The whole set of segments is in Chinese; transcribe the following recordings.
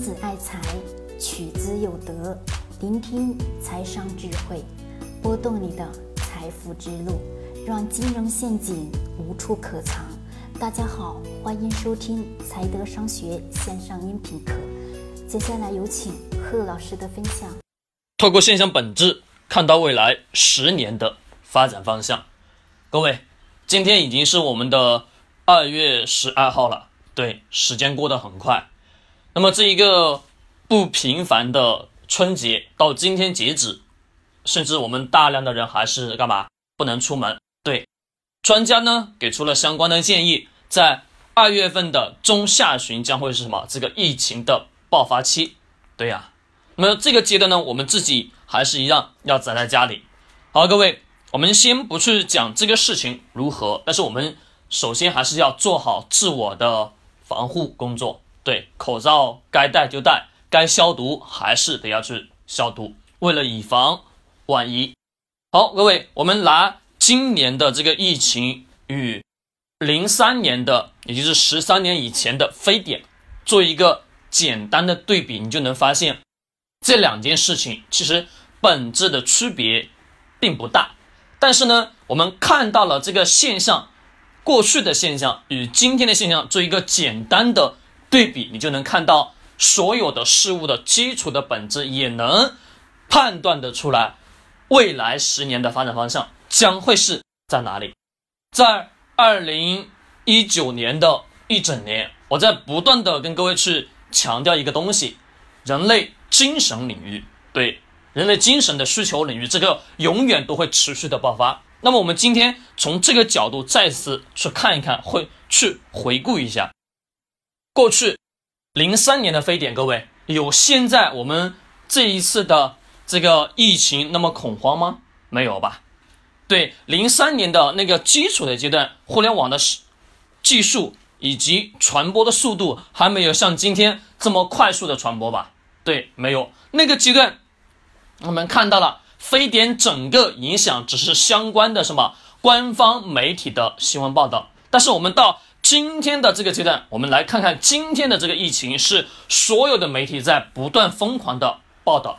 子爱财，取之有德。聆听财商智慧，拨动你的财富之路，让金融陷阱无处可藏。大家好，欢迎收听财德商学线上音频课。接下来有请贺老师的分享。透过现象本质，看到未来十年的发展方向。各位，今天已经是我们的二月十二号了，对，时间过得很快。那么这一个不平凡的春节到今天截止，甚至我们大量的人还是干嘛不能出门？对，专家呢给出了相关的建议，在二月份的中下旬将会是什么？这个疫情的爆发期。对呀，那么这个阶段呢，我们自己还是一样要宅在家里。好，各位，我们先不去讲这个事情如何，但是我们首先还是要做好自我的防护工作。对，口罩该戴就戴，该消毒还是得要去消毒，为了以防万一。好，各位，我们拿今年的这个疫情与零三年的，也就是十三年以前的非典做一个简单的对比，你就能发现这两件事情其实本质的区别并不大。但是呢，我们看到了这个现象，过去的现象与今天的现象做一个简单的。对比，你就能看到所有的事物的基础的本质，也能判断得出来未来十年的发展方向将会是在哪里。在二零一九年的一整年，我在不断的跟各位去强调一个东西：人类精神领域，对人类精神的需求领域，这个永远都会持续的爆发。那么，我们今天从这个角度再次去看一看，会去回顾一下。过去零三年的非典，各位有现在我们这一次的这个疫情那么恐慌吗？没有吧？对，零三年的那个基础的阶段，互联网的技术以及传播的速度还没有像今天这么快速的传播吧？对，没有那个阶段，我们看到了非典整个影响只是相关的什么官方媒体的新闻报道，但是我们到。今天的这个阶段，我们来看看今天的这个疫情是所有的媒体在不断疯狂的报道，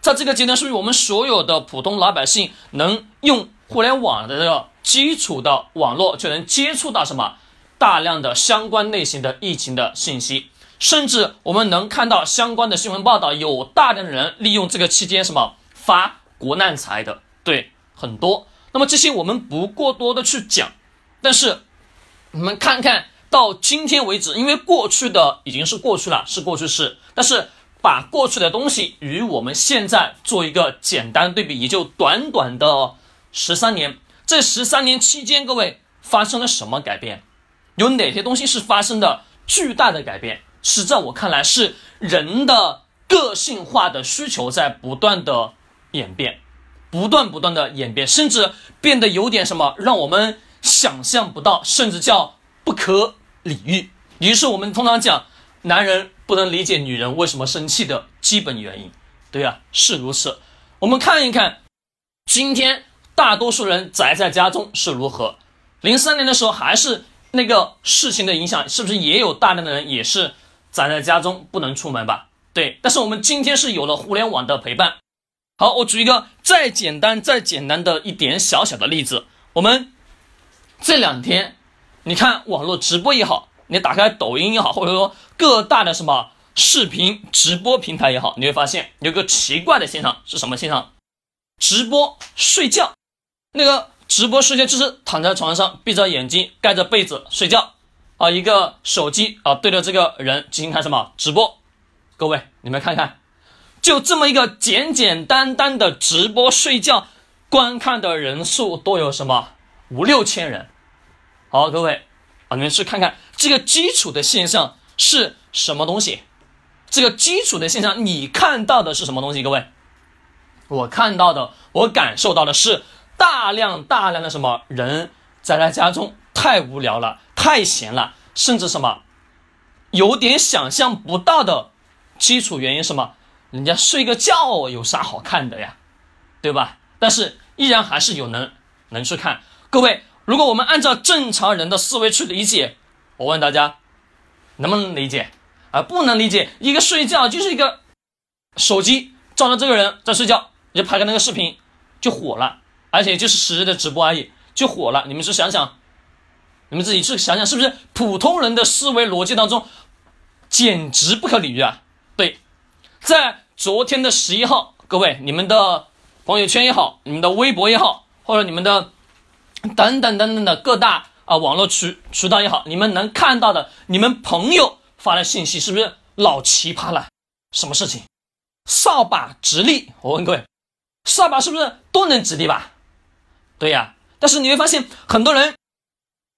在这个阶段，是不是我们所有的普通老百姓能用互联网的这个基础的网络就能接触到什么大量的相关类型的疫情的信息，甚至我们能看到相关的新闻报道，有大量的人利用这个期间什么发国难财的，对，很多。那么这些我们不过多的去讲，但是。我们看看到今天为止，因为过去的已经是过去了，是过去式。但是把过去的东西与我们现在做一个简单对比，也就短短的十三年。这十三年期间，各位发生了什么改变？有哪些东西是发生的巨大的改变？是在我看来，是人的个性化的需求在不断的演变，不断不断的演变，甚至变得有点什么，让我们。想象不到，甚至叫不可理喻。于是我们通常讲，男人不能理解女人为什么生气的基本原因。对呀，是如此。我们看一看，今天大多数人宅在家中是如何。零三年的时候，还是那个事情的影响，是不是也有大量的人也是宅在家中不能出门吧？对。但是我们今天是有了互联网的陪伴。好，我举一个再简单、再简单的一点小小的例子，我们。这两天，你看网络直播也好，你打开抖音也好，或者说各大的什么视频直播平台也好，你会发现有个奇怪的现象是什么现象？直播睡觉，那个直播睡觉就是躺在床上，闭着眼睛，盖着被子睡觉啊，一个手机啊对着这个人进行看什么直播？各位你们看看，就这么一个简简单单的直播睡觉，观看的人数都有什么？五六千人，好，各位啊，你们去看看这个基础的现象是什么东西？这个基础的现象，你看到的是什么东西？各位，我看到的，我感受到的是大量大量的什么人宅在家中太无聊了，太闲了，甚至什么有点想象不到的基础原因什么？人家睡个觉有啥好看的呀？对吧？但是依然还是有能能去看。各位，如果我们按照正常人的思维去理解，我问大家，能不能理解？啊，不能理解一个睡觉就是一个手机照着这个人在睡觉，你就拍个那个视频就火了，而且就是实时的直播而已就火了。你们去想想，你们自己去想想，是不是普通人的思维逻辑当中简直不可理喻啊？对，在昨天的十一号，各位你们的朋友圈也好，你们的微博也好，或者你们的等等等等的各大啊网络渠渠道也好，你们能看到的，你们朋友。发的信息是不是老奇葩了？什么事情？扫把直立？我问各位，扫把是不是都能直立吧？对呀。但是你会发现，很多人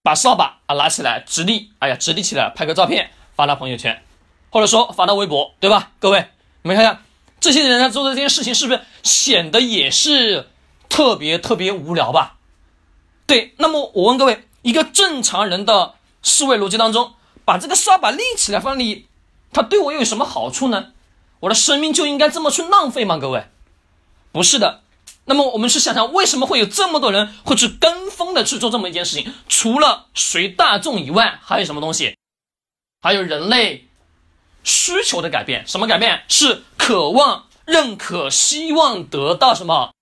把扫把啊拿起来直立，哎呀，直立起来，拍个照片发到朋友圈，或者说发到微博，对吧？各位，你们看看这些人在做的这件事情，是不是显得也是特别特别无聊吧？对。那么我问各位，一个正常人的思维逻辑当中。把这个扫把立起来放里，它对我又有什么好处呢？我的生命就应该这么去浪费吗？各位，不是的。那么我们是想想，为什么会有这么多人会去跟风的去做这么一件事情？除了随大众以外，还有什么东西？还有人类需求的改变。什么改变？是渴望认可，希望得到什么？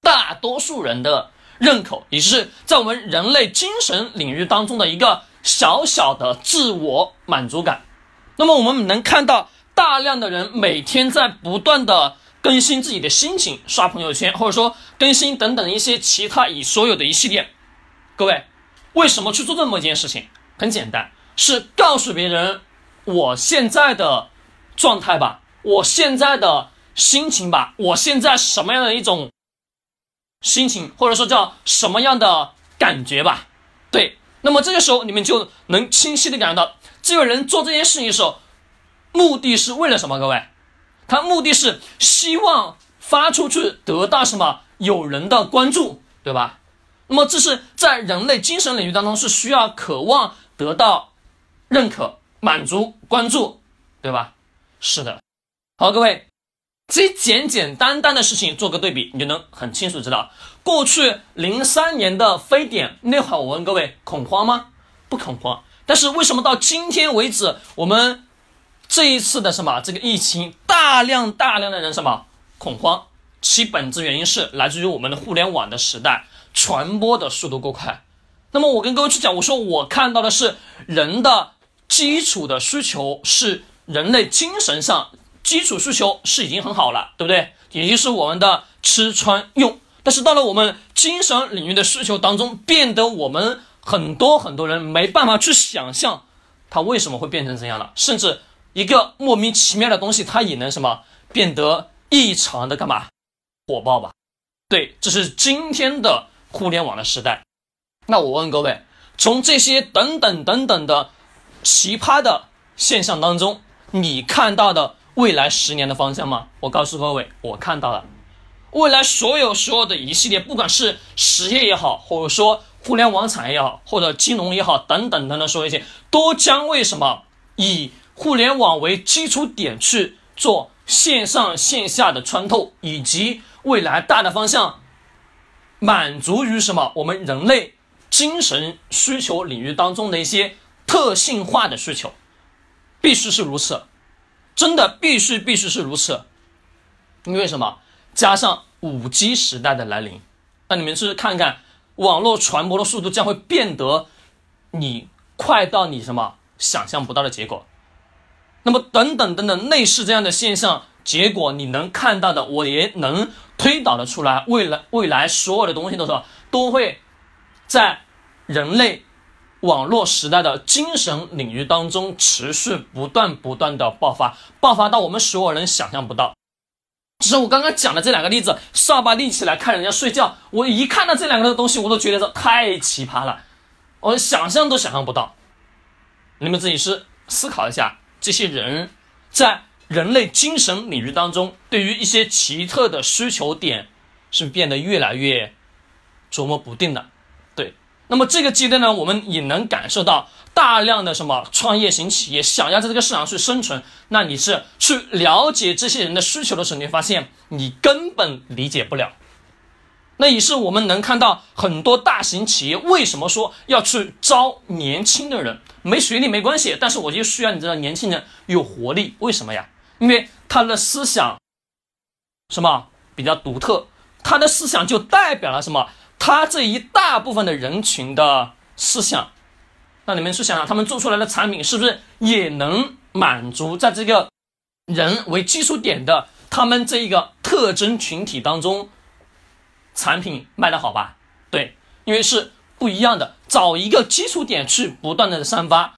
大多数人的认可，也是在我们人类精神领域当中的一个。小小的自我满足感，那么我们能看到大量的人每天在不断的更新自己的心情，刷朋友圈，或者说更新等等一些其他以所有的一系列。各位，为什么去做这么一件事情？很简单，是告诉别人我现在的状态吧，我现在的心情吧，我现在什么样的一种心情，或者说叫什么样的感觉吧？对。那么这个时候，你们就能清晰的感觉到，这个人做这件事情的时候，目的是为了什么？各位，他目的是希望发出去得到什么？有人的关注，对吧？那么这是在人类精神领域当中是需要渴望得到认可、满足、关注，对吧？是的。好，各位。这简简单单的事情做个对比，你就能很清楚知道，过去零三年的非典那会儿，我问各位恐慌吗？不恐慌。但是为什么到今天为止，我们这一次的什么这个疫情，大量大量的人什么恐慌？其本质原因是来自于我们的互联网的时代，传播的速度过快。那么我跟各位去讲，我说我看到的是人的基础的需求是人类精神上。基础需求是已经很好了，对不对？也就是我们的吃穿用。但是到了我们精神领域的需求当中，变得我们很多很多人没办法去想象，它为什么会变成这样了。甚至一个莫名其妙的东西，它也能什么变得异常的干嘛火爆吧？对，这是今天的互联网的时代。那我问各位，从这些等等等等的奇葩的现象当中，你看到的？未来十年的方向吗？我告诉各位，我看到了，未来所有所有的一系列，不管是实业也好，或者说互联网产业也好，或者金融也好，等等等等，说一些，都将为什么以互联网为基础点去做线上线下的穿透，以及未来大的方向，满足于什么我们人类精神需求领域当中的一些特性化的需求，必须是如此。真的必须必须是如此，因为什么？加上五 G 时代的来临，那你们去看看，网络传播的速度将会变得你快到你什么想象不到的结果。那么等等等等类似这样的现象，结果你能看到的，我也能推导的出来。未来未来所有的东西都是都会在人类。网络时代的精神领域当中，持续不断不断的爆发，爆发到我们所有人想象不到。只是我刚刚讲的这两个例子，扫把立起来看人家睡觉，我一看到这两个东西，我都觉得这太奇葩了，我想象都想象不到。你们自己是思考一下，这些人在人类精神领域当中，对于一些奇特的需求点，是变得越来越琢磨不定的。那么这个阶段呢，我们也能感受到大量的什么创业型企业想要在这个市场去生存，那你是去了解这些人的需求的时候，你发现你根本理解不了，那也是我们能看到很多大型企业为什么说要去招年轻的人，没学历没关系，但是我就需要你这个年轻人有活力。为什么呀？因为他的思想什么比较独特，他的思想就代表了什么？他这一大部分的人群的思想。那你们去想想，他们做出来的产品是不是也能满足在这个人为基础点的他们这一个特征群体当中？产品卖得好吧？对，因为是不一样的，找一个基础点去不断的散发。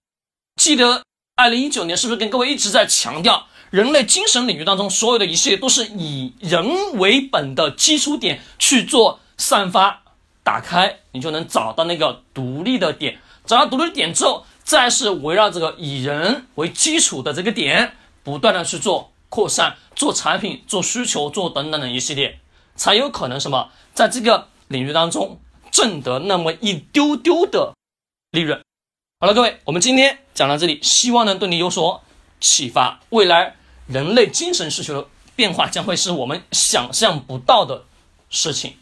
记得二零一九年是不是跟各位一直在强调，人类精神领域当中所有的一切都是以人为本的基础点去做散发，打开你就能找到那个独立的点，找到独立点之后，再是围绕这个以人为基础的这个点，不断的去做扩散，做产品，做需求，做等等的一系列。才有可能什么，在这个领域当中挣得那么一丢丢的利润。好了，各位，我们今天讲到这里，希望能对你有所启发。未来人类精神需求的变化将会是我们想象不到的事情。